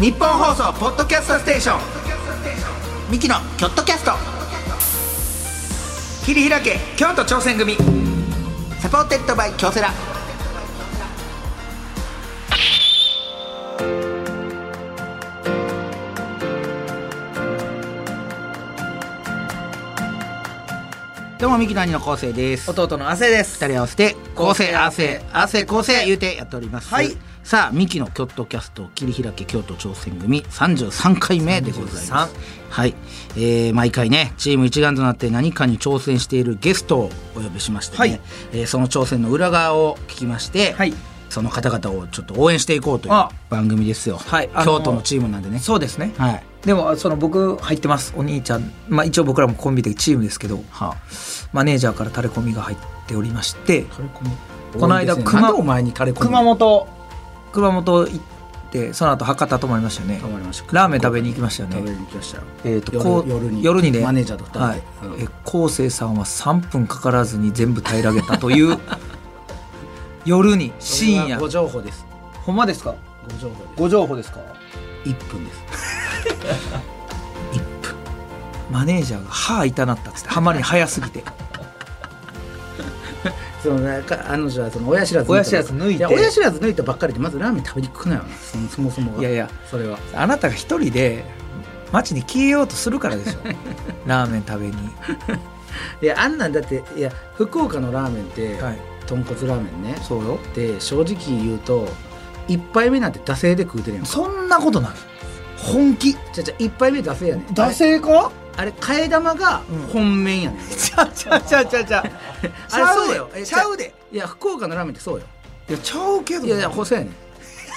ニッポン放送ポッドキャストステーション。ミキのキョットキャスト。切り開け京都挑戦組。 supported by 京セラ。どうもミキの兄の昴生です弟の亜生です。二人合わせて構成合わせ合わせ構成言うてやっておりますはいさあミキの京都キャスト切り開け京都挑戦組33回目でございます。はい、えー、毎回ねチーム一丸となって何かに挑戦しているゲストをお呼びしましてね、はい。えーその挑戦の裏側を聞きまして、はい。その方々をちょっと応援していこうというあ。番組ですよ、はい。あのー京都のチームなんでね。そうですね。はい。でもその僕入ってますお兄ちゃん。まあ一応僕らもコンビでチームですけどはマネージャーからタレコミが入っておりましてタレコミ？この間ね。熊なんでお前にタレコミ？熊本熊本行ってその後博多泊まりましたよね。泊まりました。ラーメン食べに行きましたよ食べねに行きましたよ。えーと夜こう夜に夜にねマネージャーと二人で。はい。うん。え昴生さんは3分かからずに全部平らげたという 夜に深夜。ご情報です。ほんまですか？ご情報です。ご情報ですか？1分です。マネージャーが歯痛なったっつってハマり早すぎてそのなんかあの女はその親知らず親知らず抜いて。や親知らず抜いたばっかりでまずラーメン食べに行くなよ。なそのそもそもが。いやいや。それは。あなたが一人で街に消えようとするからでしょ。ラーメン食べに。いやあんなんだっていや福岡のラーメンって、はい。豚骨ラーメンね。そうよ。で正直言うと一杯目なんて惰性で食うてるやんか。そんなことない。本気。じゃじゃ一杯目惰性やねん。惰性か？あれ替え玉がうん。本麺やねん、ちゃうちゃうちゃうちゃう。ちゃうあれそうよ。えちゃうで。いや福岡のラーメンってそうよ。いやちゃうけどいやいや細やねん。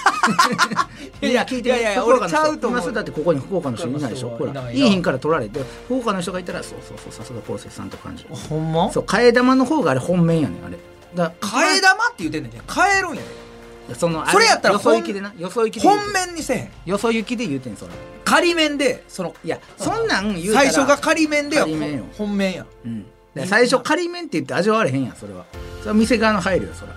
いや聞いていやいや俺ちゃうと思うだってここに福岡の人いないでしょ？ほらいない品から取られて。福岡の人がいたらそうそうそうさすが昴生さんって感じ。ほんま？そう替え玉の方があれ本命やねんあれ。だ替え玉って言うてんねん。ね替えるんやでそのそれやったらよそ行きでなよそ行きで本て面にせえへん。よそ行きで言うてんそら仮面でそのいやそんなん言うたら最初が仮面では仮面よ。本面や。うん。で最初仮面って言って味わわれへんやんそれは。それは店側の配慮よそら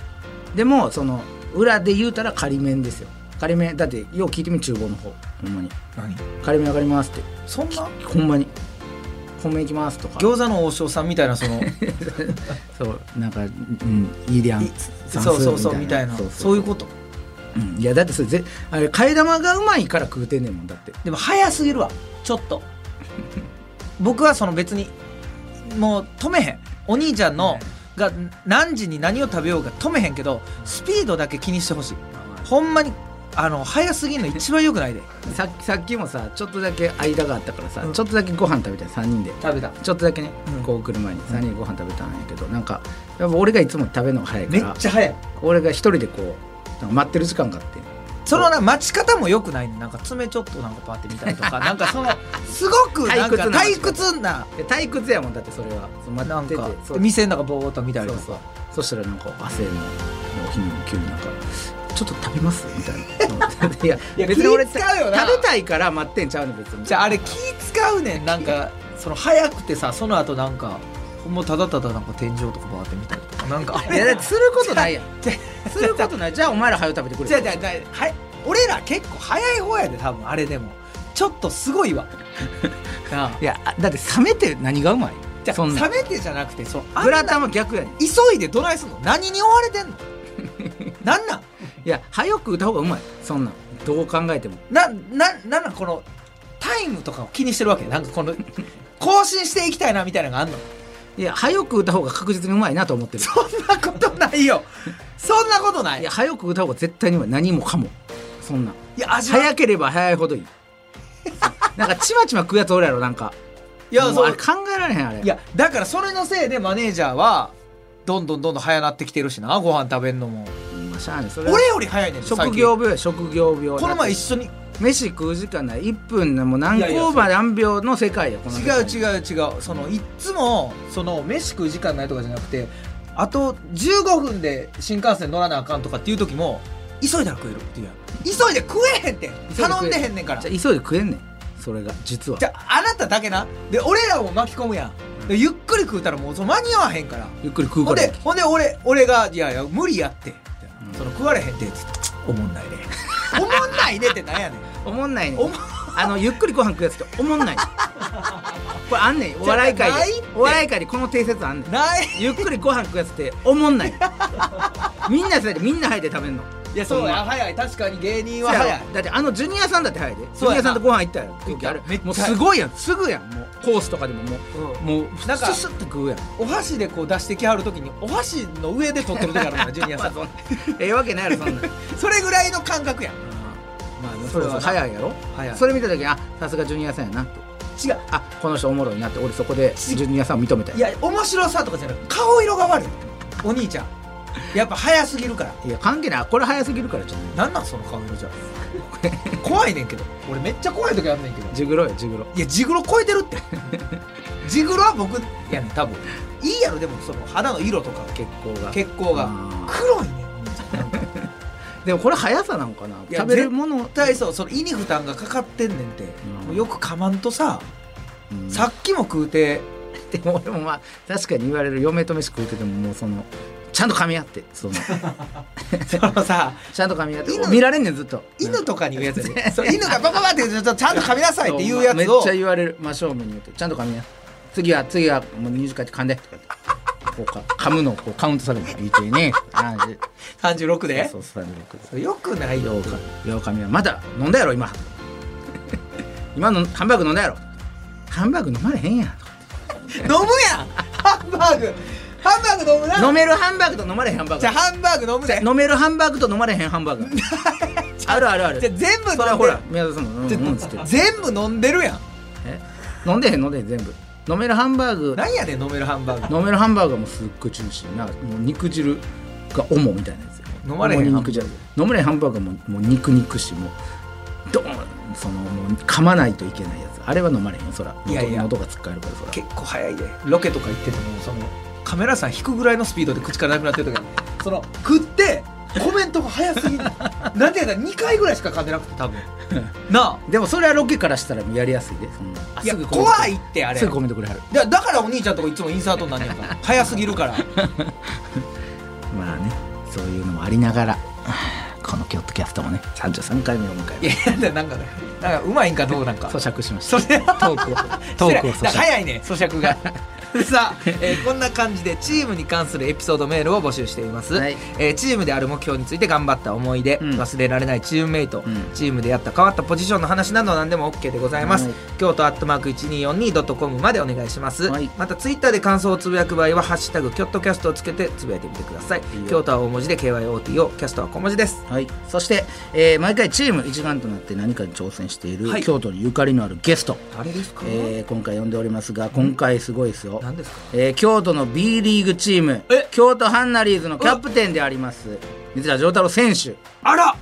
でもその裏で言うたら仮面ですよ。仮面だってよう聞いてみ厨房の方。ほんまに。何？仮面わかりますって。そんな？ほんまに本命行きますとか。餃子の王将さんみたいなその。そう。なんか、うん、イーリアンいそうそうそうみたいな。そういうこと。うん。いやだってそれぜあれ替え玉がうまいから食うてんねんもんだって。でも早すぎるわ。ちょっと。僕はその別にもう止めへん。お兄ちゃんのが何時に何を食べようか止めへんけどスピードだけ気にしてほしい。ほんまにあの早すぎんの一番よくないで。さっきさっきもさちょっとだけ間があったからさ、うん。ちょっとだけご飯食べたい。3人で。食べた。ちょっとだけね、うん。こう来る前に3人でご飯食べたんやけどなんかやっぱ俺がいつも食べるのが早いかめっらちゃ早い。俺が一人でこう待ってる時間があって。そのな待ち方もよくないね。なんか爪ちょっとなんかパーって見たりとか。なんかそのすごくなんか退退屈な。で退屈やもんだってそれは。そなんか店の中ぼーっと見たりとそうそう。かそしたらなんか汗のお日に急になんか「ちょっと食べます?」みたいな。いやいや別に俺気使うよな。食べたいから待ってんちゃうねん別に。じゃああれ気使うねん。なんかその早くてさその後なんかもうただただなんか天井とかバーって見たりとかなんか。いやすることないやん。することない。じゃあお前ら早く食べてくれ。じゃあじゃあじゃあはい俺ら結構早い方やで多分あれでも。ちょっとすごいわ。いやあだって冷めて何がうまい？じゃ冷めてじゃなくてそうグラタンは逆やねん。い急いでどないすんの？何に追われてんの？なん？なんや早く食った方がうまい。そんなん。どう考えても。なななんなんこのタイムとかを気にしてるわけ？なんかこの 更新していきたいなみたいなのがあんの？いや早く食った方が確実にうまいなと思ってる。そんなことないよ。そんなことない。いや早く食った方が絶対にうまい。何もかも。そんなん。いや味は早ければ早いほどいい。なんかちまちま食うやつおるやろなんか。いやそう。あれ考えられへんあれ。いやだからそれのせいでマネージャーはどんどんどんどん早なってきてるしなご飯食べんのも。まあしゃあないそれは俺より早いねん職業病や職業病。この前一緒緒に飯食う時間ない。1分でもう何いやいや個ま何秒の世界やこの違う違う違う。そのいっつもその飯食う時間ないとかじゃなくてあと15分で新幹線乗らなあかんとかっていう時も急いだら食えるっていうやん。急いで食えへんって。頼んでへんねんから。じゃあ急いで食えんねん。それが実は。じゃああなただけな。で俺らも巻き込むやん。でゆっくり食うたらもう間に合わへんから。ゆっくり食うほんからでほんで俺俺が「いやいや無理やって」その食われへんって」つっておもんないね。おもんないねってなんやねん。おもんないね。あのゆっくりご飯食うやつっておもんない これあんねん。お笑い界で。お笑い界でこの定説あんねん。ない。ゆっくりご飯食うやつっておもんない。みんなそれで。みんな入って食べんのいやそうや。早い。確かに芸人は早い。だってあのジュニアさんだって早いで。ジュニアさんとご飯行ったやろ。行ったあれめっちゃもうすごいやん。すぐやん。もうコースとかでももう。もうなんかススッと食うやん。お箸でこう出してきはるときにお箸の上で取ってる時あるから ジュニアさん。ええわけないやろそんな。ん それぐらいの感覚やん。まあそれは早い。やろ。早い。それ見た時にあさすがジュニアさんやなって。違う。あこの人おもろいなって。俺そこでジュニアさんを認めたいや面白さとかじゃなく顔色が悪い。お兄ちゃんやっぱ早すぎるから。いや関係ない。これ早すぎるからじゃないなんなんその顔色じゃ怖いねんけど。俺めっちゃ怖い時あんねんけど。ジグロよジグロ。いやジグロ超えてるって。ジグロは僕やねん多分。いいやろでもその肌の色とか血行が。血行が。黒いねんでもこれ速さなのかな。食べるもの。絶対そうその胃に負担がかかってんねんて、うん。よくかまんとさ、うん。さっきも食うて。でも俺もまあ確かに言われる嫁と飯食うててももうそのちゃんと噛み合ってその。そのさ ちゃんと噛み合って犬見られんねんずっと。犬とかに言うやつやで。そう犬がバババってちゃんと噛みなさいって言うやめっつをちゃ言われる真正面に言うとちゃんと噛み合って次は次はもう20回って噛んで。とか言ってこうか噛むのをこうカウントされるのいいてねああ36で？そうそう36でよくないよ。ようかようかみはまだ飲んだやろ今。今のハンバーグ飲んだやろ。ハンバーグ飲まれへんやん。飲むやん！ハンバーグハンバーグ飲むな。飲めるハンバーグと飲まれへんハンバーグ。じゃあハンバーグ飲むで。飲めるハンバーグと飲まれへんハンバーグ。ある。あるあるじゃあ全部飲んでほら宮田さんもっつって。全部飲んでるやん。え？飲んでへん飲んでへん全部。飲めるハンバーグ。なんやねん飲めるハンバーグ。飲めるハンバーグはもうすっごいジューシー。なもう肉汁が主みたいなやつよ飲まれへん肉汁。飲めれへんハンバーグはもうもう肉肉しもうドーンそのもう噛まないといけないやつ。あれは飲まれへんよそら。いやいや。喉がつっかえるからそら。結構早いで。ロケとか行っててもそのカメラさん引くぐらいのスピードで口からなくなってる時その食ってコメントが早すぎる。なんでやったら2回ぐらいしか噛んでなくて多分。なでもそれはロケからしたらやりやすいで。そんいや怖いってあれすぐコメントくれはる。だだからお兄ちゃんとかいつもインサートになんねか 早すぎるから。まあねそういうのもありながらこの京都キャストもね33回目を迎えいやいやなんかねなんかうまいんかどうなんか。咀嚼しました。それトークをトークを咀嚼。早いね咀嚼が さあ、えーこんな感じでチームに関するエピソードメールを募集しています、はい。えーチームである目標について頑張った思い出、うん。忘れられないチームメイト、うん。チームでやった変わったポジションの話など何でも OK でございます、はい。京都アットマーク 1242.com までお願いします、はい。またツイッターで感想をつぶやく場合は「ハッシュタグキョットキャスト」をつけてつぶやいてみてください。京都は大文字で KYOTO キャストは小文字です。はい、そして、えー毎回チーム一丸となって何かに挑戦している、はい。京都にゆかりのあるゲスト、誰ですか、えー今回呼んでおりますが今回すごいですよ、何ですか？えー京都の B リーグチームえ？京都ハンナリーズのキャプテンであります水田丈太郎選手。にあら！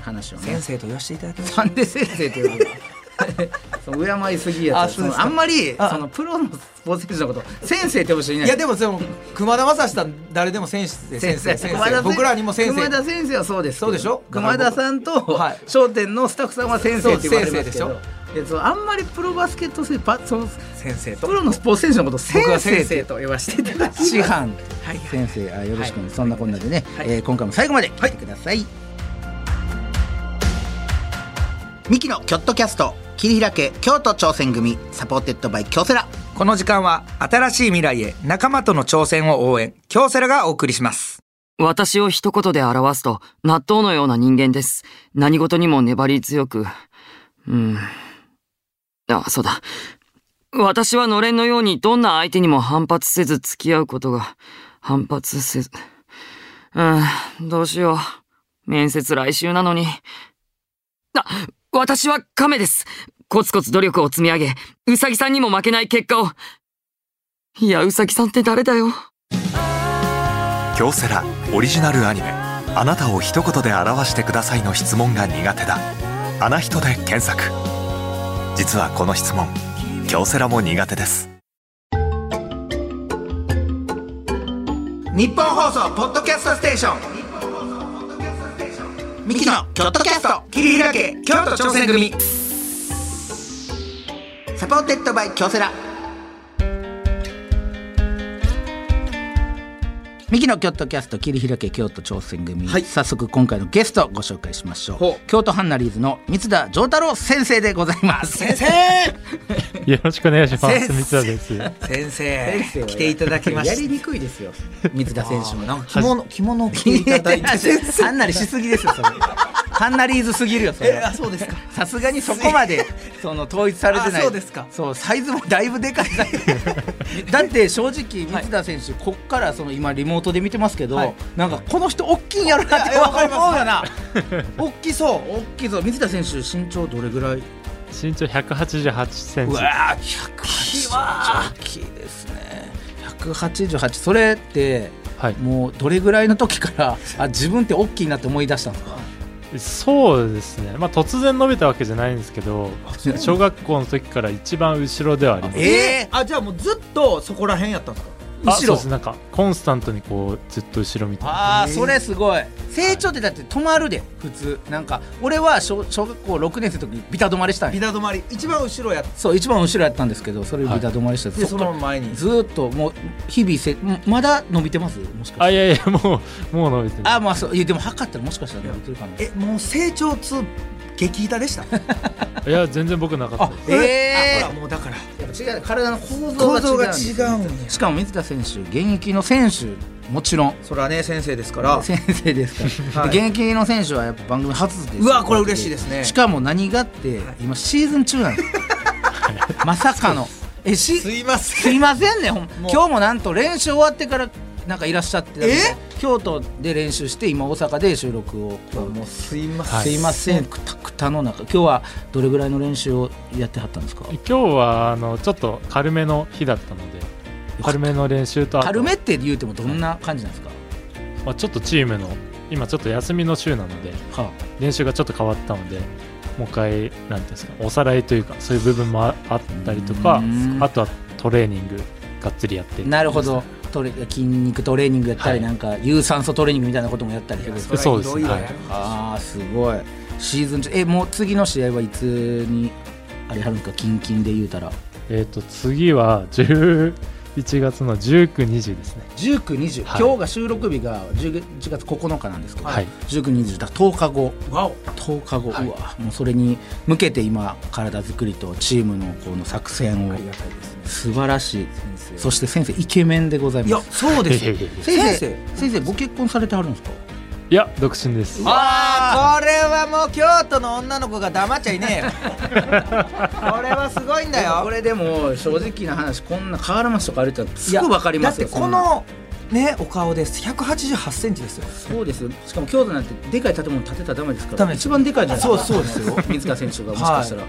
話をね。先生と言わせていただきましなんで先生って呼ぶのその？敬いすぎやつそあんまりあ。そのプロのスポーツ選手のこと先生って呼ぶ人いない。いやでもでも熊田正史さん誰でも先生。先生先生。僕らにも先生。熊田先生はそうですそうでしょ？熊田さんとはい。商店のスタッフさんは先生って言われますけど。いやそうあんまりプロバスケット選手パその先生と。プロのスポーツ選手のことを先生。と言わせていただきます。師範。はい。先生。あよろしくお願い。そんなこんなでね、はい。えー今回も最後まで聞いてください、ミキのキョットキャスト切り開け京都挑戦組サポーテッドバイ京セラこの時間は新しい未来へ仲間との挑戦を応援京セラがお送りします私を一言で表すと、納豆のような人間です。何事にも粘り強く。うん。あ、そうだ。私はのれんのようにどんな相手にも反発せず付き合うことが、反発せず。うん、どうしよう。面接来週なのに。あ、私は亀です。コツコツ努力を積み上げ、うさぎさんにも負けない結果を。いや、うさぎさんって誰だよ。京セラオリジナルアニメ「あなたを一言で表してください」の質問が苦手だ「あな人」で検索実はこの質問京セラも苦手です日本放送ポッドキャストステーションミキのキョットキャスト。切り開け京都挑戦組。 supported by 京セラ。ミキの京都キャスト切り開け京都挑戦組、はい。早速今回のゲストご紹介しましょう。京都ハンナリーズの満田丈太郎先生でございます。先生！よろしくお願いします。先生。満田です。先生先生は来ていただきましやりにくいですよ。三田選手もたなんか。着物着物を着ていただいて。ハンナリしすぎですよそれハンナリーズすぎるよそれえあそうですか。さすがにそこまで その統一されてない。あそうですか。そうサイズもだいぶでかい。だって正直三田選手、こっからその今リモートで見てますけど、はい。なんかこの人大きいんやろなってい。やわかります。思うよな大きそう大きいぞ水田選手身長どれぐらい？身長188センチ。うわー180大きいですね。188それってはい。もうどれぐらいの時からあ自分って大きいなって思い出したんですかそうですね。まあ突然伸びたわけじゃないんですけど、小学校の時から一番後ろではあります。えあじゃあもうずっとそこら辺やったんですか？あ後ろ。そうです。なんかコンスタントにこうずっと後ろ見て。ああそれすごい。成長ってだって止まるで普通。なんか俺は小小学校6年生の時にビタ止まりしたんビやタ止まり。一番後ろやっそう一番後ろやったんですけどそれビタ止まりした、てその前に。ずーっともう日々せんまだ伸びてます？もしかして。あいやいやもうもう伸びてる。あまあそう。いやでも測ったらもしかしたら伸びてるかな。えもう成長痛激痛でした。いや全然僕なかった。ですええあほらもうだから。違う体の構造構造がが違うんです違うんやしかも水田選手現役の選手もちろん。それはね先生ですから。先生ですから、はい。現役の選手はやっぱ番組初です。うわこれ嬉しいですね。しかも何がって今シーズン中なんです。まさかの。えしすいませすいませんね今日もなんと練習終わってからなんかいらっしゃって京都で練習して今大阪で収録を。もうすいますいません。くたくたの中今日はどれぐらいの練習をやってはったんですか？今日はあのちょっと軽めの日だったので軽めの練習と軽めって言うてもどんな感じなんですか、まあ、ちょっとチームの今ちょっと休みの週なのでは練習がちょっと変わったのでもう一回なんていうんですかおさらいというかそういう部分もああったりとかうん。あとはトレーニングがっつりやって。あ、なるほどトレ筋肉トレーニングやったり、はい。なんか有酸素トレーニングみたいなこともやったりするそうです。いろいろはい。やるんです。ああすごい。シーズン中えもう次の試合はいつにあれやるんですか？キンキンで言うたら。えっ、と次は11月の1920ですね。1920、はい。今日が収録日が11月9日なんですけど、はい。1920だ。10日後。わお。10日後、はい。うわもうそれに向けて今体作りとチームのこの作戦を。ね。素晴らしい。先生。そして先生イケメンでございいやますそうです。よいやいやいや先生先先生ご結婚されてはるんですか？いや独身です。わあはもう京都の女の子が黙っちゃいねえよ。これはすごいんだよ。これでも正直な話こんな河原町とか歩いたらすぐ分かりますよ。だってこのねお顔です。188センチですよ。そうですよ。しかも京都なんてでかい建物建てたらダメですから。ダメです一番でかいじゃないですか。そうそうですよ。水田選手がもしかしたら。は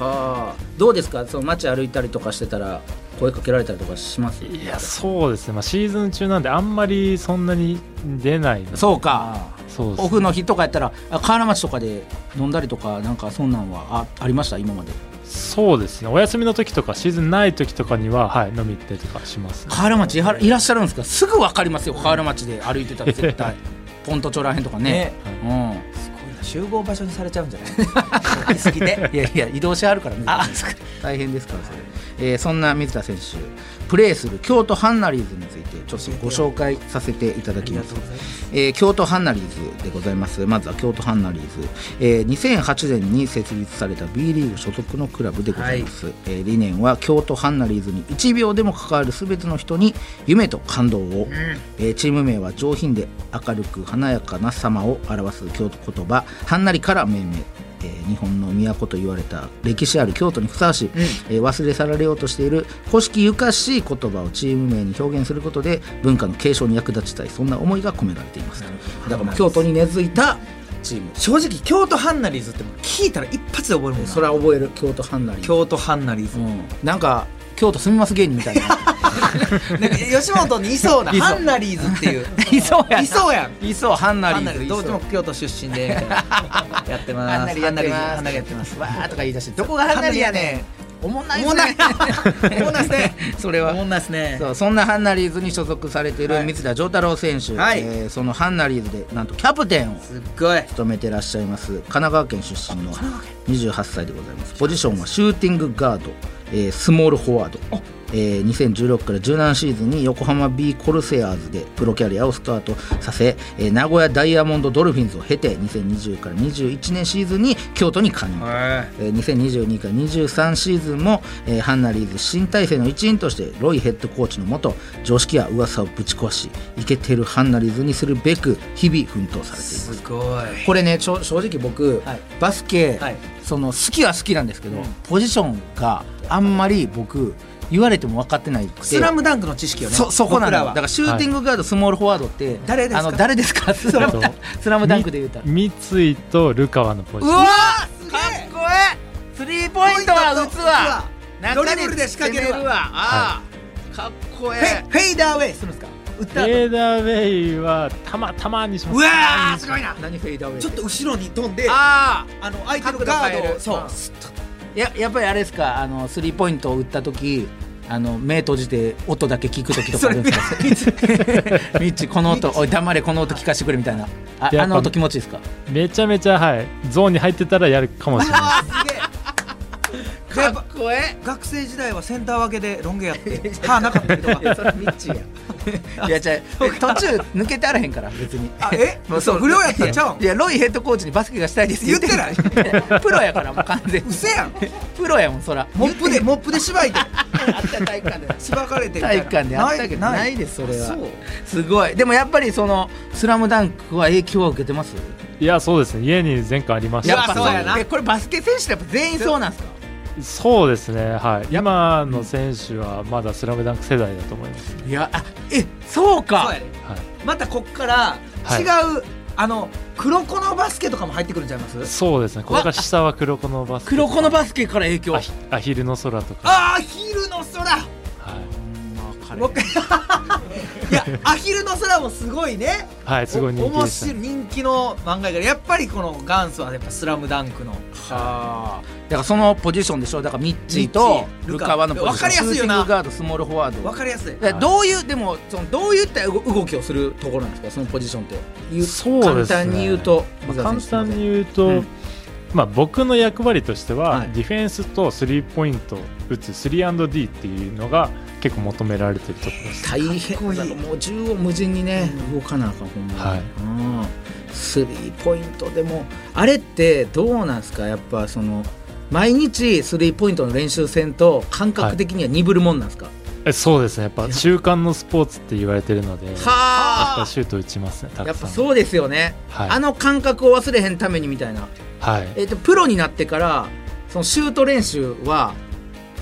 あ。どうですか？その街歩いたりとかしてたら声かけられたりとかします？いやそうですね、まあ、シーズン中なんであんまりそんなに出ないのそうかオフの日とかやったらあ河原町とかで飲んだりとかなんかそんなんはあありました？今まで。そうですね。お休みの時とかシーズンない時とかには、はい、飲み行ったりとかします、河原町いはいらっしゃるんですか？すぐ分かりますよ河原町で。歩いてたら絶対。ポント町らへんとかね。ね。うん。すごいな。集合場所にされちゃうんじゃない？好きすぎていやいや移動しはるからね。あ大変ですからそれ、えーそんな水田選手プレーする京都ハンナリーズについてちょっとご紹介させていただきます。えー京都ハンナリーズでございます。まずは京都ハンナリーズ、えー2008年に設立された B リーグ所属のクラブでございます、えー理念は京都ハンナリーズに1秒でも関わる全ての人に夢と感動を、えーチーム名は上品で明るく華やかな様を表す京都言葉ハンナリから命名えー日本の都と言われた歴史ある京都にふさわしい、えー忘れ去られようとしている古式ゆかしい言葉をチーム名に表現することで文化の継承に役立ちたいそんな思いが込められていますだから京都に根付いたチーム。正直京都ハンナリーズって聞いたら一発で覚えるもんな。それは覚える。京都ハンナリー京都ハンナリーズ。うん、なんか京都住みます芸人みたいな。なんか吉本にいそうなハンナリーズっていう。いそうやないそうやん。いそうハンナリーズ。どううも京都出身でやってます。ハンナリやってます。ハンナリーやってます。わーとか言い出してどこがハンナリやねん。おもんないっすおもんない。ね おもんないっすね。それは。思んないっすね。そうそんなハンナリーズに所属されているはい。三田丈太郎選手、はい。えーそのハンナリーズでなんとキャプテンをすっごい。務めてらっしゃいます神奈川県出身の28歳でございます。ポジションはシューティングガード、えースモールフォワードえー2016から17シーズンに横浜 B コルセアーズでプロキャリアをスタートさせ、えー名古屋ダイヤモンドドルフィンズを経て2020から21年シーズンに京都に加入、えー2022から23シーズンも、えーハンナリーズ新体制の一員としてロイヘッドコーチのもと常識や噂をぶち壊しイケてるハンナリーズにするべく日々奮闘されています。すごい。これね正直僕、はい。バスケ、はい。その好きは好きなんですけど、ポジションがあんまり僕言われても分かってないスラムダンクの知識よねそそこなの。僕らは。だからシューティングガード、スモールフォワードって誰ですか？あの誰ですか？スラムダンクスラムダンクで言うたら。み三井とルカワのポジション。うわーかっこええ！スリーポイントは。打つわドリブルで仕掛けるわ。あーかっこえフェえフェイダーウェイするんですか？フェーダーウェイはたまたまにします。うわーす。ごいな。何フェイダーウェイ？ちょっと後ろに飛んであああの相手のガードをそう。うんややっぱりあれですかあのスリーポイントを打った時あの目閉じて音だけ聞く時とかあるんですか？ミッチこの音おい黙れこの音聞かせてくれみたいな。ああの音気持ちいいですか？めちゃめちゃはいゾーンに入ってたらやるかもしれないあーすげえでやっぱこえ学生時代はセンター分けでロン毛やって。歯なかったけどいやそれミッチや。いやじゃ途中抜けてあらへんから別に。あえ？そう。不良やったんちゃうん？いやロイヘッドコーチにバスケがしたいです言ってない。い プロやからもう完全に。うせやん。プロやもんそら。モップでモップで縛いてあった体育館で。しばかれて体育館であったけど。なない。ですそれは。そう。すごい。でもやっぱりその「スラムダンクは影響は受けてます？いやそうですね。家に前回ありましやたっぱそう。やな。えこれバスケ選手ってやっぱ全員そうなんですか？そうですねはい。今の選手はまだスラムダンク世代だと思います。いやあえそうか。そうやではい。またこっからはい。違うあの黒子のバスケとかも入ってくるんちゃいます？そうですね。これから下は黒子のバスケ。黒子のバスケから影響。アヒアヒルの空とか。ああ昼の空。はいもう一回。いやアヒルの空もすごいね。はいすごい人気面でした。白い人気の漫画やからやっぱりこの元祖はやっぱ「スラムダンクの。はあ。だからそのポジションでしょだからミッチーとルカワのポジション。わかりやすいよな。ガードスモールフォワード。わかりやすいどういうでもそのどういった動動きをするところなんですか？そのポジションって。言そうですね。簡単に言うとまあ簡単に言うと、うん。まあ、僕の役割としては、はい。ディフェンスとスリーポイント打つ 3&D っていうのが結構求められてるところです。大変だ。もう縦横無尽にね動かなあかんほんまに、スリーポイントでもあれってどうなんですか？やっぱその毎日スリーポイントの練習戦と感覚的には鈍るもんなんですか、えそうですね。やっぱ習慣のスポーツって言われてるのでやっはぱシュート打ちますねたやっぱそうですよね、はい。あの感覚を忘れへんためにみたいな、はい。えっとプロになってからそのシュート練習は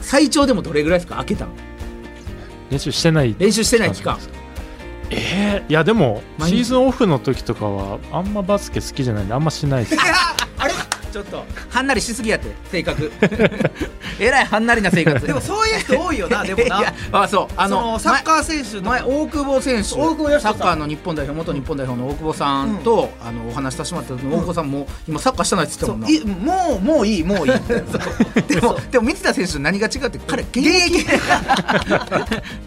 最長でもどれぐらいですか？開けたの練習してない練習してない期間。えー、いやでもシーズンオフの時とかはあんまバスケ好きじゃないんであんましないです ちょっと。はんなりしすぎやって性格。えらいはんなりな生活でもそういう人多いよな でもな。あそう。ああののサッカー選手の前大久保選手。大久保サッカーの日本代表元日本代表の大久保さんと、あのお話しさせてもらった時に、大久保さんも今サッカーしてないって言ってたもんな。そう。いもうもういいもういい でもでも水田選手と何が違うって彼現役。水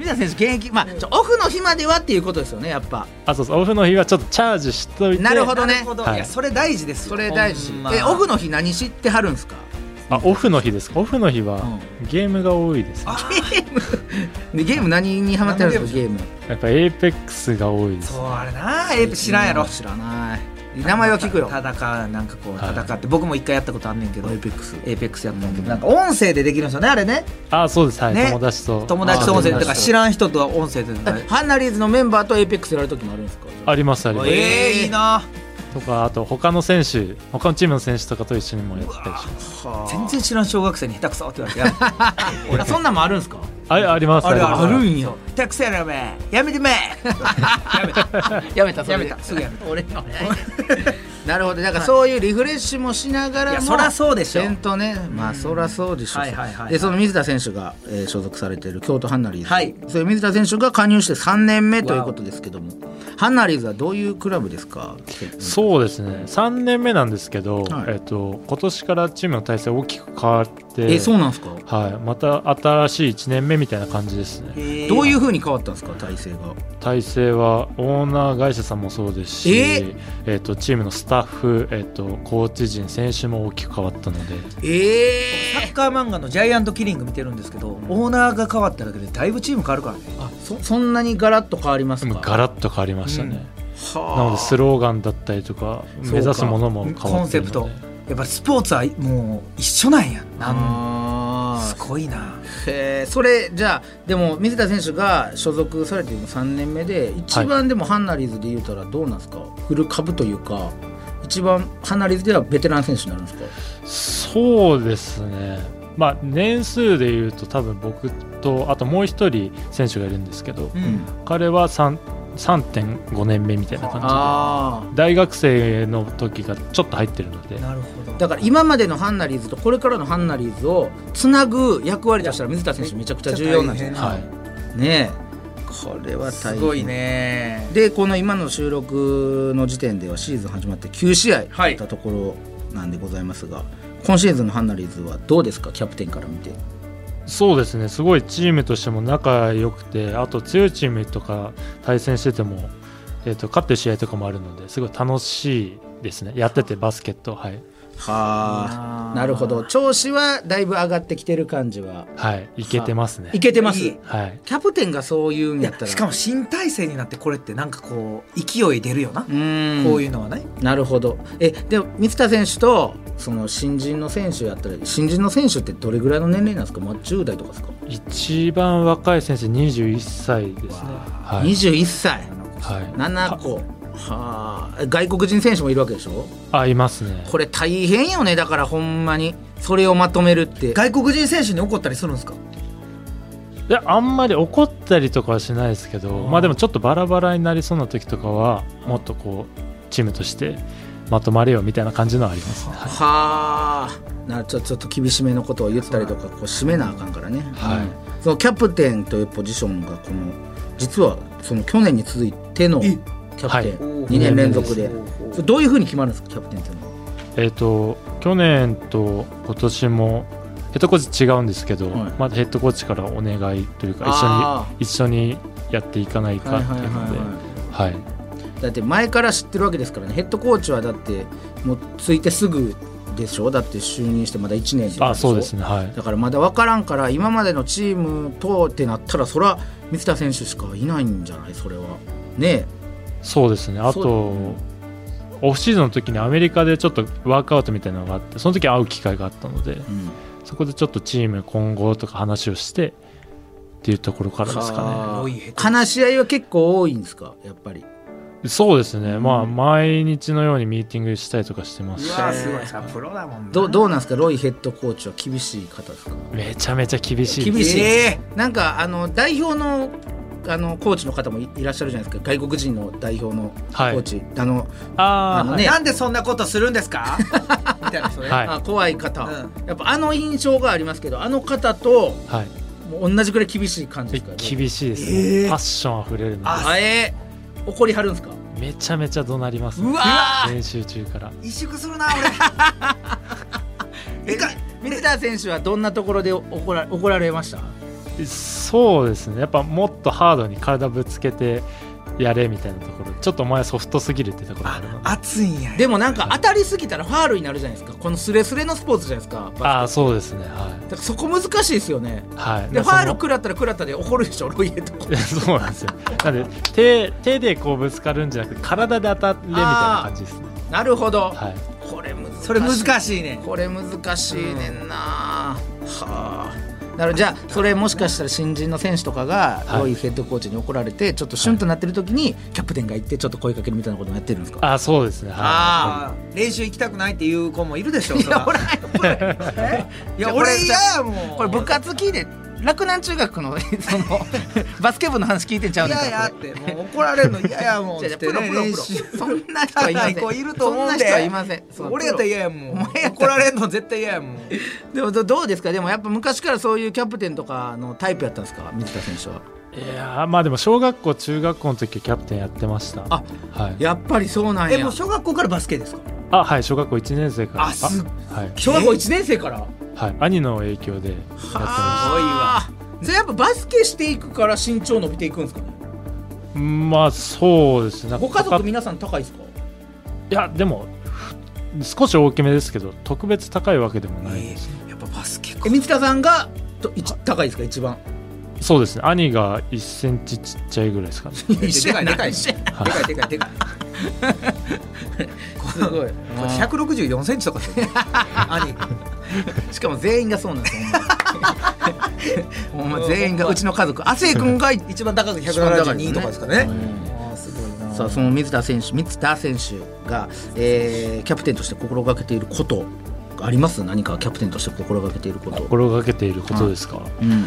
田選手現役。まあオフの日まではっていうことですよねやっぱ。あそうそう。オフの日はちょっとチャージしといて。なるほどね。なるほど、はい。い、やそれ大事ですよ。それ大事。えオフの日何知ってはるんですか？あオフの日ですか？オフの日はゲームが多いです、ね。あでゲーム何にハマってるんですか？ゲーム。やっぱ Apexが多いです。そうあれな。エイプ知らんやろ。知らない。名前は聞くよ。戦うなんかこうはい。戦って、僕も一回やったことあんねんけど。 Apex。 Apex やったんやけど。なんか音声でできるんですよねあれね。あそうです。はい、ね。友達と。友達と音声だから知ららん人とは音声で。ハンナリーズのメンバーと Apex やる時もあるんですか？ありますあります、ええいいなとかあと他の選手他のチームの選手とかと一緒にもやったりします。全然知らん小学生に下手くそって言われて そんなんもあるんですか？あありますあるります。あるんや下手くそやなお前やめてめ やめた。やめたそれで。やめた。すぐやめた。俺のなるほど。だからそういうリフレッシュもしながらもいやそらそうでしょ。とね。まあそらそうでしょう。はいはいはいはい。でその水田選手が、えー所属されている京都ハンナリーズ、はい。そういう水田選手が加入して3年目ということですけども。ハンナリーズはどういうクラブですか？そうですね。3年目なんですけど、はい。えっと今年からチームの体制大きく変わってえそうなんですか？はい、また新しい1年目みたいな感じですね。どういうふうに変わったんですか？体制が。体制はオーナー会社さんもそうですし、え？えっとチームのスタッフ、えっとコーチ陣選手も大きく変わったので。えサッカー漫画のジャイアントキリング見てるんですけどオーナーが変わっただけでだいぶチーム変わるからね。あそそんなにガラッと変わりますか？ガラッと変わりましたね、はあ。なのでスローガンだったりとか。目指すものも変わってるので。コンセプトやっぱスポーツはもう一緒なんや。なんあすごいな。ーへー。それじゃあでも水田選手が所属されて今3年目で一番でもハンナリーズで言うたらどうなんですか、フル株というか一番ハンナリーズではベテラン選手になるんですか？そうですね。まあ年数でいうと多分僕とあともう一人選手がいるんですけど、うん。彼は3 3.5年目みたいな感あじで。大学生の時がちょっと入ってるので。なるほど。あだから今までのハンナリーズとこれからのハンナリーズをつなぐ役割としたら水田選手めちゃくちゃ重要なんじゃないはい。ねえ。これは大変。すごいね。でこの今の収録の時点ではシーズン始まって9試合はい。あったところなんでございますが、今シーズンのハンナリーズはどうですか？キャプテンから見てそうですね。すごいチームとしても仲良くてあと強いチームとか対戦してても、えー、と勝ってる試合とかもあるのですごい楽しいですね。やっててバスケット。はい、はあ。なるほど。調子はだいぶ上がってきてる感じは。はい、いけてますね。いけてます？はい。キャプテンがそういうんいやったら。やしかも新体制になってこれってなんかこう勢い出るよな、うーん。こういうのはね。なるほど。えでも水田選手とその新人の選手やったら新人の選手ってどれぐらいの年齢なんですか、まあ、10代とかですか、一番若い選手21歳ですね。はい、21歳。はい、7個はあ。外国人選手もいるわけでしょ？あいますね。これ大変よねだからほんまに。それをまとめるって。外国人選手に怒ったりするんですか？いやあんまり怒ったりとかはしないですけどまあでもちょっとバラバラになりそうな時とかはもっとこうチームとしてまとまれよみたいな感じのはありますね、はいはあ。なちょちょっと厳しめのことを言ったりとかこう締めなあかんからね、はい。うん。そのキャプテンというポジションがこの実はその去年に続いてのキャプテン、はい。2年連続で。どういうふうに決まるんですかキャプテンっていうのは？えっ、と去年と今年もヘッドコーチ違うんですけど、はい。まだヘッドコーチからお願いというかあ一緒に一緒にやっていかないかっていうので、はいだって前から知ってるわけですからね。ヘッドコーチはだってもうついてすぐでしょ？だって就任してまだ1年あそうですね。はい。だからまだ分からんから今までのチームとってなったらそら水田選手しかいないんじゃない？それは。ねそうですね。あとオフシーズンの時にアメリカでちょっとワークアウトみたいなのがあってその時会う機会があったのでうん。そこでちょっとチーム今後とか話をしてっていうところからですかはあ多いヘッド話し合いは結構多いんですか？やっぱり。ねそうですね。まあ毎日のようにミーティングしたりとかしてますし。すごいさプロだもんな。どどうなんですか？ロイヘッドコーチは厳しい方ですか？めちゃめちゃ厳しい厳しい、えなんかあの代表のあのコーチの方もいいらっしゃるじゃないですか。外国人の代表のコはい。ーチ、あのあーあのね。なんでそんなことするんですか？みたいな人ね、はい。あ怖い方、うん。やっぱあの印象がありますけどあの方とはい。もう同じくらい厳しい感じですか？ね厳しいですね、えー。パッションあふれるので。あえー怒りはるんですか？めちゃめちゃ怒鳴りますね。うわー！練習中から。萎縮するな俺。水田選手はどんなところで怒ら怒られました？そうですね。やっぱもっとハードに体ぶつけてやれみたいなところ。ちょっとお前ソフトすぎるってところ。があるので熱いんや。でもなんか当たりすぎたらファールになるじゃないですか。このスレスレのスポーツじゃないですか。ああうそうですね。はだからそこ難しいですよね。いはいでファール食らったら食らったで怒るでしょロイヘッドコーチそうなんですよ。なんで手手でこうぶつかるんじゃなくて体で当たれみたいな感じですね。なるほど、はい。これ難しい。それ難しいね。これ難しいねんな、はあなるほど。じゃあそれもしかしたら新人の選手とかがはいロイヘッドコーチに怒られてちょっとシュンとなってる時にキャプテンが行ってちょっと声かけるみたいなこともやってるんですか？あそうですね。はい。あ練習行きたくないっていう子もいるでしょいそらや俺いや俺嫌やもんこれ部活聞いて洛南中学の そのバスケ部の話聞いてんちゃうねん嫌から。やってもう怒られるの嫌やもんってねプロプロプロ。そんな人はいません。子いると思うんでそんな人はいません。俺やったらプ嫌やもん怒られるの絶対嫌やもん。ロでもどどうですか？でもやっぱ昔からそういうキャプテンとかのタイプやったんですか？水田選手は。いやーまあでも小学校中学校の時キャプテンやってました。あはい。やっぱりそうなんや。えもう小学校からバスケですか？あはい小学校1年生から。あすはい、小学校1年生から？はい、兄の影響でやってましはあ。じゃあやっぱバスケしていくから身長伸びていくんですかね？たまあそうですね。ご家か族皆さん高いですか？いやでもふ少し大きめですけど特別高いわけでもないです、やっぱバスケか。え三田さんがと一高いですか一番？そうですね。兄が1センチちっちゃいぐらいですかね。で かいでかいでかいでかいでかい。すごい。これ164センチとかですよね。兄 しかも全員がそうなんですよ ほん全員がうちの家族。亜生君が一番高く172とかですかね。あーすごいなさあその水田選手三田選手が、えーキャプテンとして心がけていることあります？何かキャプテンとして心がけていること、心がけていることですか、うん、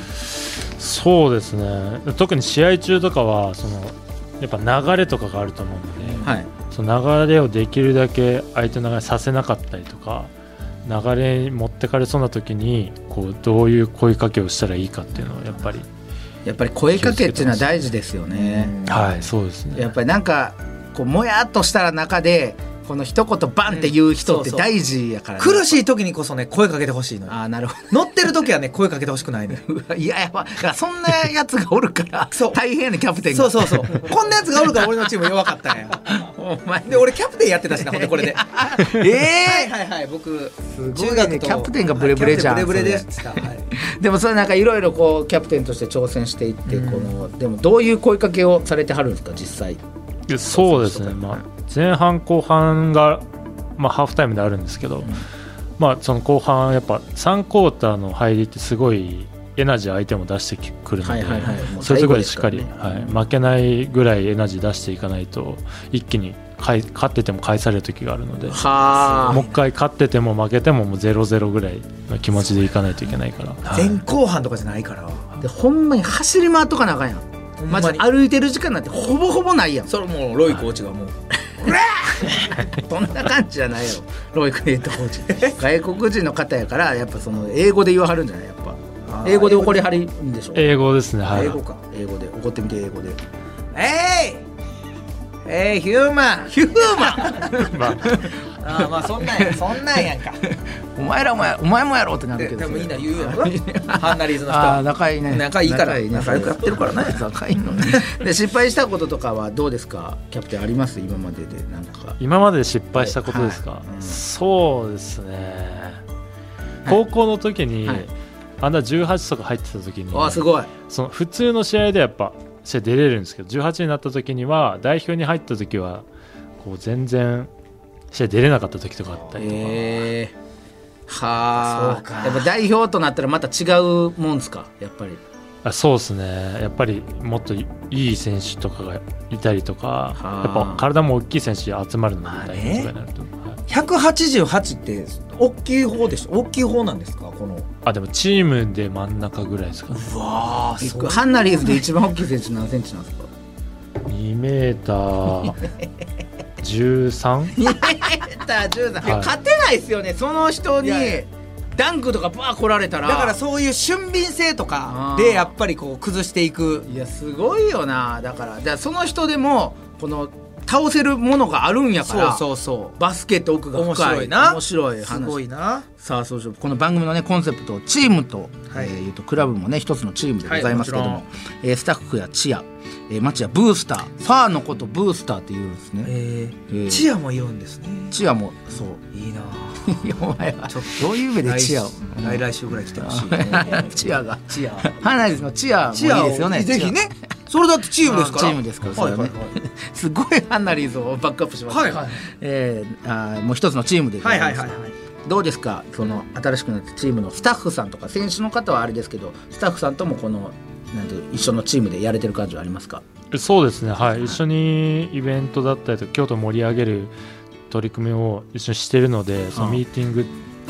そうですね。特に試合中とかはそのやっぱ流れとかがあると思うので、はい。その流れをできるだけ相手の流れさせなかったりとか流れに持ってかれそうな時にこうどういう声かけをしたらいいかっていうのをやっぱり、やっぱり声かけっていうのは大事ですよね、はいそうですね。やっぱりなんかこうもやっとした中でこの一言バンって言う人ってうんそうそう大事やから、ね。苦しい時にこそね声かけてほしいのよ。ああなるほ乗ってる時はね声かけてほしくないのよどうわいややばだからそんなやつがおるからそう。大変やねキャプテンが。そうそうそう。こんなやつがおるから俺のチーム弱かったんや。お前で俺キャプテンやってたしなほんでこれで。えはいえはいはい僕すごいねキャプテンがブレブレじゃんブレブレでした。はい。でもそれなんかいろいろこうキャプテンとして挑戦していって、このでもどういう声かけをされてはるんですか実際？でそうですね、まあ、前半後半が、まあ、ハーフタイムであるんですけど、まあ、その後半やっぱ3クォーターの入りってすごいエナジー相手も出してくるので、はいはいはい。そういうところでしっかり、はい、負けないぐらいエナジー出していかないと一気にかい勝ってても返される時があるので。はもう一回勝ってても負けてももう0-0ぐらいの気持ちでいかないといけないから、はい。前後半とかじゃないから。でほんまに走り回っとかなあかんやん。マジ歩いてる時間なんてほぼほぼないやん。それもうロイコーチがもうそんな感じじゃないよロイクヘッドコーチ外国人の方やからやっぱその英語で言わは。るんじゃないやっぱ英語で怒りは。るんでしょ英語ですねは。い英語か英語で怒ってみて英語でえいえいヒューマンヒューマンあまあそんなんや そんなんやんか。お前らお前お前もやろうってなるけど。ででもみんな言うやろハンナリーズの人。あ仲いいね。仲いいから。ね。仲良くやってるからね。仲いいのね で失敗したこととかはどうですか？キャプテンあります？今まででなんか。今まで失敗したことですか、はい。はいうん。そうですね。高校の時に、はい。アンダー18とか入ってた時にあすごい。その普通の試合でやっぱ試合出れるんですけど18になった時には代表に入った時はこう全然試合出れなかった時とかあったりとか、ええはあ。やっぱ代表となったらまた違うもんですか？やっぱり。あそうですね。やっぱりもっといい選手とかがいたりとかあ。やっぱ体も大きい選手集まるのでまあね。代表とかになると、はい188って大きい方でしょ？大きい方なんですか？この。あでもチームで真ん中ぐらいですかね。うわびっくり。ハンナリーズで一番大きい選手何センチなんですか？2メーター 13? 2メーター13、はい。勝てないですよね。その人にいやいや。ダンクとかバー来られたら。だからそういう俊敏性とかでやっぱりこう崩していく。いやすごいよな。だからだからその人でもこの倒せるものがあるんやからそうそうそバスケット奥が深い面白いな面白いう話。すごいな。さあそうしよう。この番組のねコンセプトチームと、はい。えーとクラブもね一つのチームでございますけども、はえースタッフやチア、えー、町やブースター。ファーのことブースターって言うんですね、ええー。ー、チアも言うんですね。チアもそう。いいな。お前はちょっどういう目でチアを？来来週ぐらい来てほしい チアが。チア。ハナリズのチアもいいですよね。ぜひね。それだってチームですから。チームですからはいはいはい すごいハンナリーズをバックアップしました、はいはい。えーあーもう一つのチームでございます。はいはいはいはい。どうですか？その新しくなったチームのスタッフさんとか選手の方はあれですけどスタッフさんともこのなんていう一緒のチームでやれてる感じはありますか？そうですね。はい。一緒にイベントだったりとか京都を盛り上げる取り組みを一緒にしてるのでそのミーティング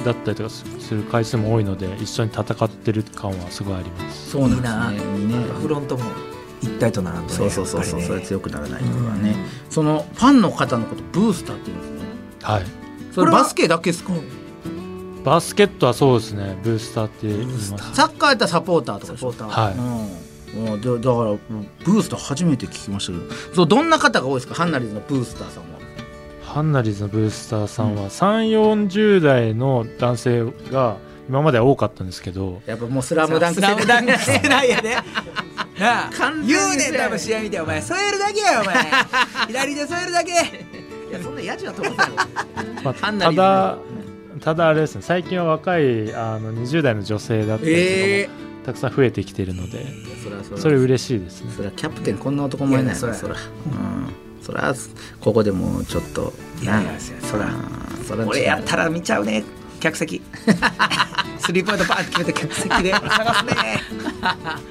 だったりとかすする回数も多いので一緒に戦ってる感はすごいあります。そうなんですねいいね。フロントも一体とならんとねそうそうそうそう、ね。それ強くならないとかね、そのファンの方のことブースターって言うんですね。はい。それバスケだけですか？バスケットはそうですね。ブースターって言いますサッカーやったらサポーターとかサポーター。はい。うん。もうだだからブースター初めて聞きましたけど。そうどんな方が多いですか？ハンナリーズのブースターさんは。ハンナリーズのブースターさんは3 4 0代の男性が今までは多かったんですけど。やっぱもうスラムダンクスラムダンク世代やで なあ。完全に言うねん多分試合見てお前。添えるだけやお前。左で添えるだけ。いやそんなやじは飛ばせよまあハンナリただただあれですね。最近は若いあの20代の女性だったりええ。とかもたくさん増えてきているので、それはそれはそれ嬉しいですね。それはキャプテンこんな男もいないそらなそらうんそらここでもちょっといやいやそらうんそら俺やったら見ちゃうね客席。スリーポイントパーンって決めて客席で。探すね。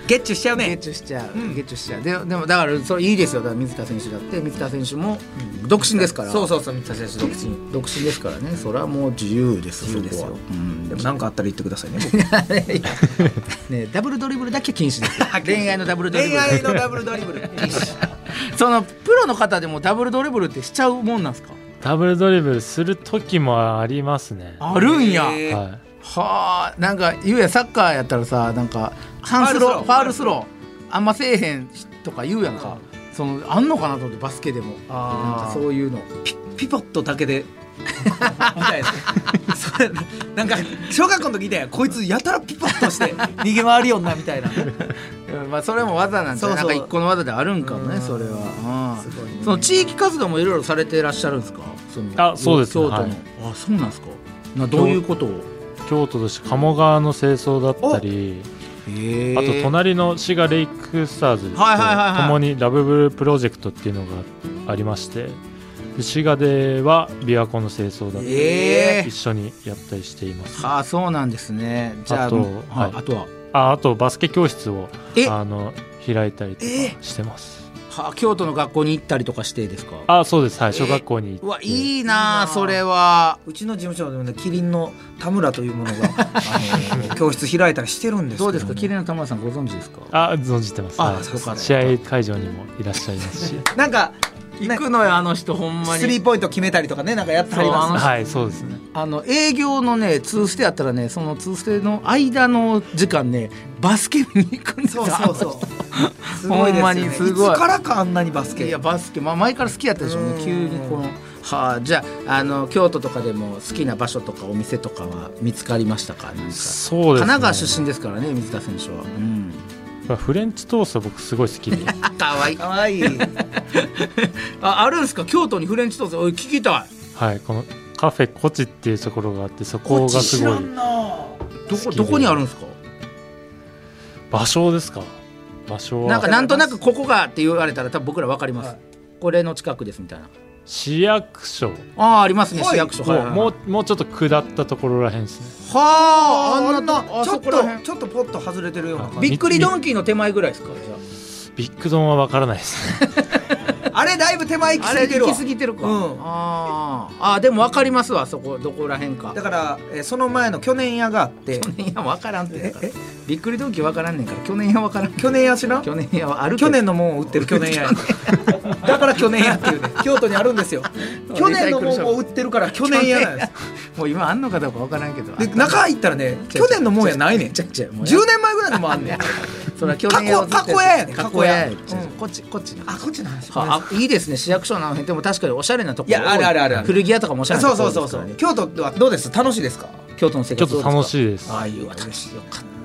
ゲッチュしちゃうゲッねチュしちゃう、うん。ゲッチュしちゃう。ででもだからそれいいですよ。だから水田選手だって。水田選手も独身ですから。そうそうそう。三田選手独身。独身ですからね。それはもう自由です自由ですよ。そこは。うん。でも何かあったら言ってくださいね僕。ねダブルドリブルだけ禁止です。恋愛のダブルドリブル。恋愛のダブルドリブル。そのプロの方でもダブルドリブルってしちゃうもんなんですか？ダブルドリブルする時もありますね。あるんや、はい。はあなんか言うやサッカーやったらさなんかハンスローフファウルスァールスロー。あんませえへんとか言うやんか、そのあんのかなと思ってバスケでも。なんかそういうの。ピピポットだけで。みたいな。それなんか小学校の時いたやん。こいつやたらピポッとして逃げ回るよんなみたいな。うんまあそれも技なんじゃないそうそう。なんか一個の技であるんかもねうん。それはその地域活動もいろいろされていらっしゃるんですか？そのあそうですね。京都の、はい。あそうなんですか？などういうことを？京都として鴨川の清掃だったりへあと隣の滋賀レイクスターズとはいはいはいはい。共にラブブループロジェクトっていうのがありましてで滋賀では琵琶湖の清掃だったり、ええ。一緒にやったりしています。ああそうなんですね。じゃああとはいはい。あとは？ああとバスケ教室をえ？あの開いたりとかえ？してます、はあ京都の学校に行ったりとかしてですか？あそうです。はい小学校に行って。うわいいなあそれは。うちの事務所でもねキリンの田村というものが あの教室開いたりしてるんですけどうですか？ね綺麗な玉田さんご存知ですか？あ存じてます。あはい。試合会場にもいらっしゃいますし。なんか行くのよあの人ほんまに。スリーポイント決めたりとかねなんかやってはります。はいそうですね。あの営業のねツーステやったらねそのツーステの間の時間ねバスケ見に行くんですよ。そうそうそう。すごいですよね。ほんまにすごい。つからかあんなにバスケ。いやバスケ、まあ、前から好きやったでしょ。うねうん。急にこのはあじゃああの京都とかでも好きな場所とかお店とかは見つかりましたか？なんか。そうですね。神奈川出身ですからね水田選手は、うん、フレンチトースト僕すごい好きで。あ かわいい。かわいい。ああるんですか？京都にフレンチトースト？おい聞きたい。はいこのカフェコチっていうところがあってそこがすごい。などこどこにあるんですか？場所ですか？場所は。なんかなんとなくここがって言われたら多分僕ら分かります、はい。これの近くですみたいな市役所。ああありますねはい。市役所。もう,、はいはいはい。もうもうちょっと下ったところらへんですね。はああんあんなちょっとちょっとポッと外れてるような感じ。びっくりドンキーの手前ぐらいですかじゃビッグドンは分からないですね あれだいぶ手前行きああれ行過ぎてるわ。き過ぎてるか、うん。あー。あーでも分かりますわそこどこらへんか。だから、えーその前の去年屋があって。去年や分からんってええびっくりドンキー分からんねんから。去年や分からん。去年屋知らん？去年やはある去年のもんを売ってる。去年屋や。だから去年屋っていうね。京都にあるんですよ。去年のもんを売ってるから去年屋なんです。もう今あんのかどうか分からんけど。で中入ったらね去年のもんやないねん。ちゃちゃもう10年前ぐらいのもんあんねんそれは去年や過去屋やね過過去やう。ん。こっちこっちあこっちなんですはあい。いですね。市役所の辺でも確かにおしゃれなとこい。やあるあるある古着屋とかもおしゃれなそうとこそうそうそうですからね京都はどうです？楽しいですか？京都の生ちょっと楽しいです。ああいう楽しいよかった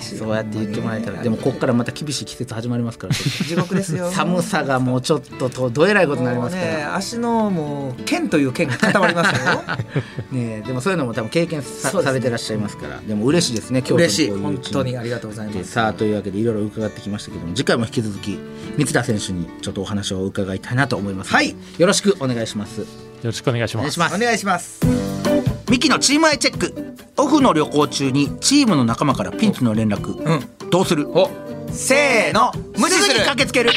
そうやって言ってもらえたら。でもこっからまた厳しい季節始まりますから。地獄ですよ。寒さがもうちょっととどえらいことになりますから。もうね足のもう剣という剣が固まりますよ。ねえでもそういうのも多分経験さ,、れてらっしゃいますから。でも嬉しいですね京都に嬉しい。本当にありがとうございます。さあというわけでいろいろ伺ってきましたけども次回も引き続き三田選手にちょっとお話を伺いたいなと思いますはい。よろしくお願いします。よろしくお願いしますお願いします。お願いしますミキのチームアイチェック。オフの旅行中にチームの仲間からピンチの連絡、うん。どうする？お。せーの。無視すぐに駆けつける。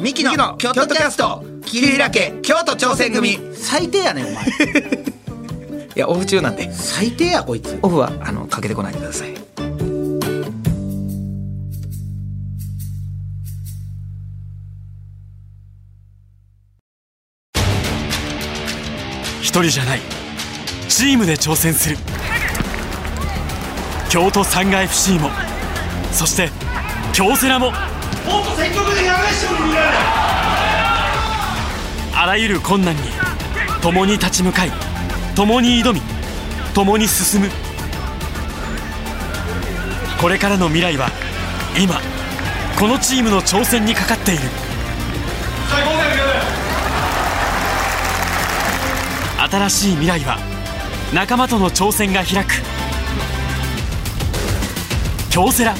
ミキの京都キャスト。桐平家京都挑戦組。最低やねんお前。いやオフ中なんで最低やこいつ。オフはあのかけてこないでください。一人じゃないチームで挑戦する。京都サンガ FC もそして京セラもあらゆる困難に共に立ち向かい共に挑み共に進む。これからの未来は今このチームの挑戦にかかっている。新しい未来は仲間との挑戦が開く。京セラ。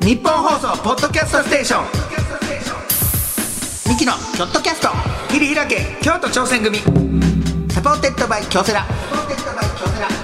ニッポン放送ポッドキャストステーション。ミキのキョットキャスト。切り開け京都挑戦組。 supported by 京セラ supported by 京セラ。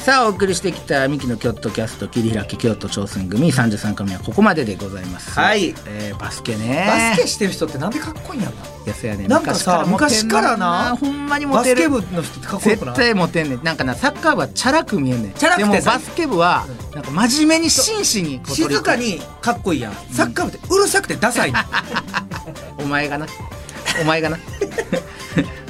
さあお送りしてきたミキの京都キャスト桐平家京都挑戦組33回目はここまででございます。はい。えーバスケね。バスケしてる人ってなんでかっこいいんやろな。ケややね。なんかさ昔からな。ほんまにモバステるケ部の人ってかっこよくない？絶対モテんねん。なんかなサッカー部はチャラく見えんねん。チャラくてさ。でもバスケ部はなんか真面目に真摯に静かにかっこいいやん。サッカー部ってうるさくてダサい、お前がな。お前がな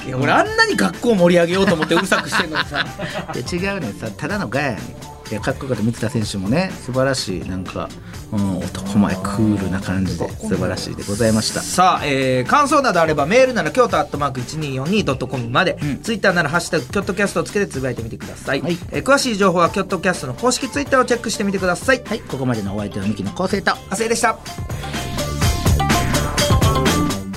いや俺あんなに学校盛り上げようと思ってうるさくしてんのにさ。いや違うねんさ。ただのガヤやねんいやかっこよかった三田選手もね素晴らしいなんか、うん、男前クールな感じで素晴らしいでございました。さあ、えー感想などあればメールなら京都アットマーク 1242.com まで、ツイッターなら「ハッシュタグキョットキャスト」をつけてつぶやいてみてください、はい。えー詳しい情報はキョットキャストの公式ツイッターをチェックしてみてください。はい。ここまでのお相手はミキの昴生と亜生でした